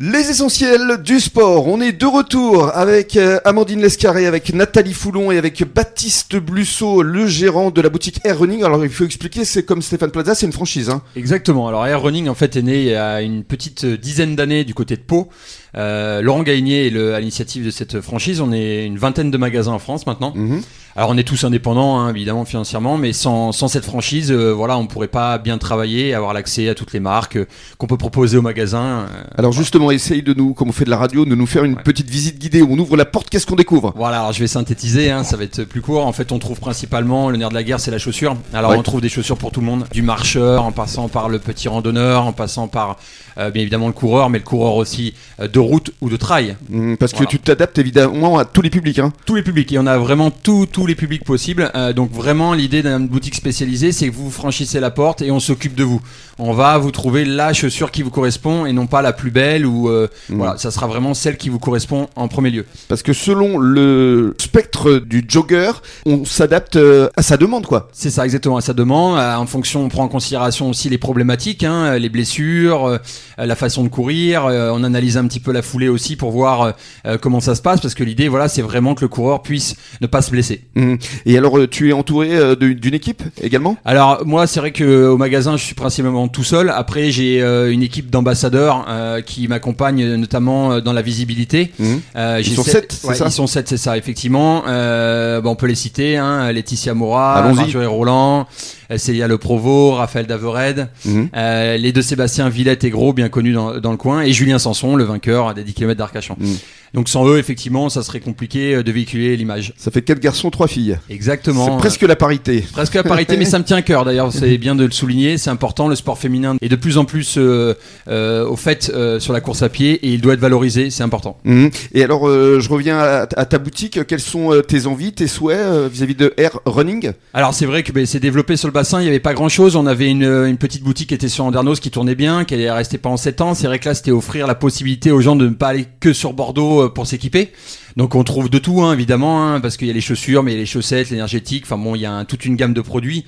Les essentiels du sport. On est de retour avec euh, Amandine Lescarré, avec Nathalie Foulon et avec Baptiste Blussot, le gérant de la boutique Air Running. Alors il faut expliquer, c'est comme Stéphane Plaza, c'est une franchise. Hein. Exactement. Alors Air Running en fait est né il y a une petite dizaine d'années du côté de Pau. Euh, Laurent Gaigné est le, à l'initiative de cette franchise. On est une vingtaine de magasins en France maintenant. Mhm. Alors on est tous indépendants, hein, évidemment financièrement, mais sans, sans cette franchise, euh, voilà, on pourrait pas bien travailler, avoir l'accès à toutes les marques euh, qu'on peut proposer au magasin. euh, Alors justement, essaye de nous, comme on fait de la radio, de nous faire une Ouais. petite visite guidée où on ouvre la porte, qu'est-ce qu'on découvre? Voilà, alors je vais synthétiser, hein, ça va être plus court. En fait, on trouve principalement le nerf de la guerre, c'est la chaussure. Alors, Ouais. on trouve des chaussures pour tout le monde, du marcheur, en passant par le petit randonneur, en passant par euh, bien évidemment le coureur, mais le coureur aussi de route ou de trail. Mhm, Parce que tu t'adaptes évidemment à tous les publics. Hein. Tous les publics, et on a vraiment tous tous les publics possibles. Euh, donc vraiment, l'idée d'une boutique spécialisée, c'est que vous franchissez la porte et on s'occupe de vous. On va vous trouver la chaussure qui vous correspond et non pas la plus belle ou euh, Mhm. voilà, ça sera vraiment celle qui vous correspond en premier lieu. Parce que selon le spectre du jogger, on s'adapte euh, à sa demande, quoi. C'est ça, exactement, à sa demande. Euh, En fonction, on prend en considération aussi les problématiques, hein, les blessures, euh, la façon de courir. Euh, on analyse un petit peu la foulée aussi pour voir euh, euh, comment ça se passe, parce que l'idée, voilà, c'est vraiment que le coureur puisse ne pas se blesser. Mhm. Et alors, euh, tu es entouré euh, d'une équipe également? Alors moi, c'est vrai que au magasin, je suis principalement tout seul. Après, j'ai euh, une équipe d'ambassadeurs euh, qui m'accompagne euh, notamment euh, dans la visibilité. Euh, Ils sont sept, c'est ouais, ça? Ils sont sept, c'est ça, effectivement. Euh, bon, on peut les citer, hein, Laetitia Moura. Marjorie Roland, euh, Célia Le Provost, Raphaël Davered, euh, les deux Sébastien Villette et Gros, bien connus dans, dans le coin, et Julien Sanson, le vainqueur des 10 km d'Arcachon. Mhm. Donc sans eux, effectivement, ça serait compliqué euh, de véhiculer l'image. Ça fait quatre garçons, trois filles. Exactement. C'est presque la parité. Presque la parité, mais ça me tient à cœur d'ailleurs, c'est bien de le souligner, c'est important, le sport féminin est de plus en plus euh, euh, au fait euh, sur la course à pied et il doit être valorisé, c'est important. Mhm. Et alors, euh, je reviens à, à ta boutique. Quelles sont euh, tes envies, tes souhaits euh, vis-à-vis de Air Running? Alors c'est vrai que ben, c'est développé sur le bassin, il n'y avait pas grand chose, on avait une, une petite boutique qui était sur Andernos qui tournait bien, qui est restée pendant 7 ans, c'est vrai que là c'était offrir la possibilité aux gens de ne pas aller que sur Bordeaux pour s'équiper. Donc on trouve de tout hein, évidemment, hein, parce qu'il y a les chaussures, mais il y a les chaussettes, l'énergétique, enfin bon il y a un- toute une gamme de produits.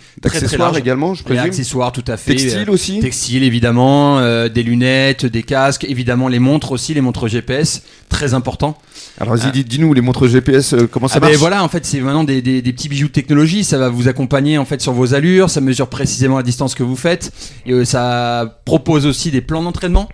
Large. également, je présume accessoires tout à fait. Textile euh, aussi Textile évidemment, euh, des lunettes, des casques, évidemment les montres aussi, les montres GPS, très important. Alors, vas-y, dis- dis-nous, les montres GPS, euh, comment ça Ah ben marche voilà, en fait c'est maintenant des, des, des petits bijoux de technologie, ça va vous accompagner en fait sur vos allures, ça mesure précisément la distance que vous faites, et euh, ça propose aussi des plans d'entraînement.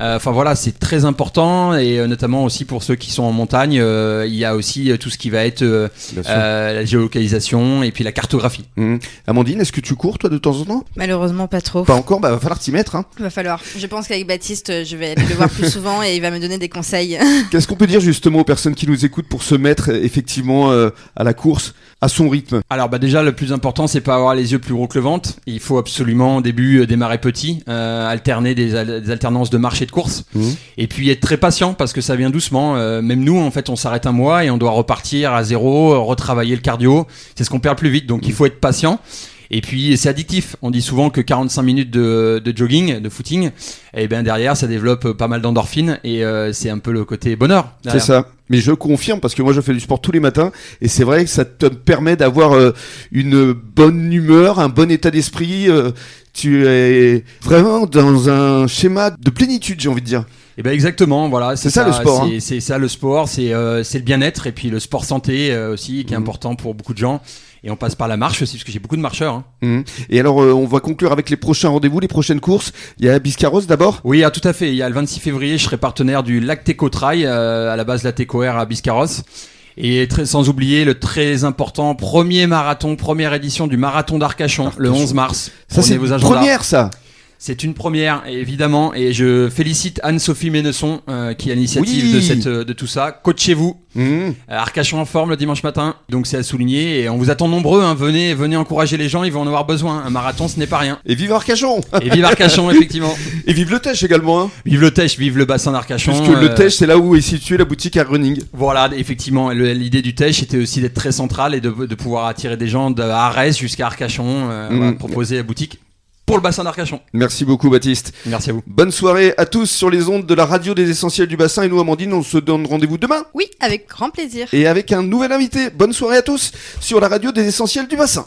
Euh, Enfin voilà, c'est très important, et euh, notamment aussi pour ceux qui sont en montagne, euh, il y a aussi euh, tout ce qui va être euh, euh, la géolocalisation et puis la cartographie. Mhm. Amandine, est-ce que tu cours, toi, de temps en temps? Malheureusement, pas trop. Pas encore, bah va falloir t'y mettre. Hein. Il va falloir. Je pense qu'avec Baptiste, euh, je vais aller le voir plus souvent et il va me donner des conseils. Qu'est-ce qu'on peut dire justement aux personnes qui nous écoutent pour se mettre euh, effectivement euh, à la course à son rythme? Alors bah déjà le plus important c'est pas avoir les yeux plus gros que le ventre. Il faut absolument au début euh, démarrer petit, euh, alterner des, al- des alternances de marche et de course, Mhm. et puis être très patient parce que ça vient doucement. Euh, même nous en fait on s'arrête un mois et on doit repartir à zéro, retravailler le cardio. C'est ce qu'on perd plus vite donc il faut être patient. Et puis c'est addictif. On dit souvent que 45 minutes de, de jogging, de footing, et bien derrière ça développe pas mal d'endorphines et euh, c'est un peu le côté bonheur. C'est ça. Mais je confirme parce que moi je fais du sport tous les matins et c'est vrai que ça te permet d'avoir euh, une bonne humeur, un bon état d'esprit. euh, tu es vraiment dans un schéma de plénitude, j'ai envie de dire. Et ben exactement, voilà, C'est ça, le sport, C'est hein. c'est ça le sport, c'est euh, le bien-être et puis le sport santé euh, aussi qui est Mhm. important pour beaucoup de gens. Et on passe par la marche aussi parce que j'ai beaucoup de marcheurs. hein. Mhm. Et alors euh, on va conclure avec les prochains rendez-vous, les prochaines courses. Il y a Biscarros d'abord. Oui, ah, tout à fait. Il y a le 26 février, je serai partenaire du Lacteco Trail, euh, à la base Lateco Air à Biscarros. Et très, sans oublier le très important premier marathon, première édition du marathon d'Arcachon, le Arcachon. 11 mars. Ça c'est vos une agendas. première ça. C'est une première, évidemment, et je félicite Anne-Sophie Ménesson euh, qui à l'initiative Oui. de, cette, euh, de tout ça. Coachez-vous, Mhm. Euh, Arcachon en forme le dimanche matin, donc c'est à souligner et on vous attend nombreux. Hein, venez, venez encourager les gens, ils vont en avoir besoin. Un marathon, ce n'est pas rien. Et vive Arcachon Et vive Arcachon, effectivement. Et vive le Tèche également. Hein. Vive le Tèche, vive le bassin d'Arcachon. Puisque le euh, Tèche c'est là où est située la boutique Air Running. Voilà, effectivement, le- l'idée du Tèche était aussi d'être très centrale et de, de pouvoir attirer des gens de Arès jusqu'à Arcachon, euh, Mm. voilà, proposer la boutique pour le bassin d'Arcachon. Merci beaucoup Baptiste. Merci à vous. Bonne soirée à tous sur les ondes de la radio des essentiels du bassin et nous Amandine on se donne rendez-vous demain Oui, avec grand plaisir. et avec un nouvel invité. Bonne soirée à tous sur la radio des essentiels du bassin.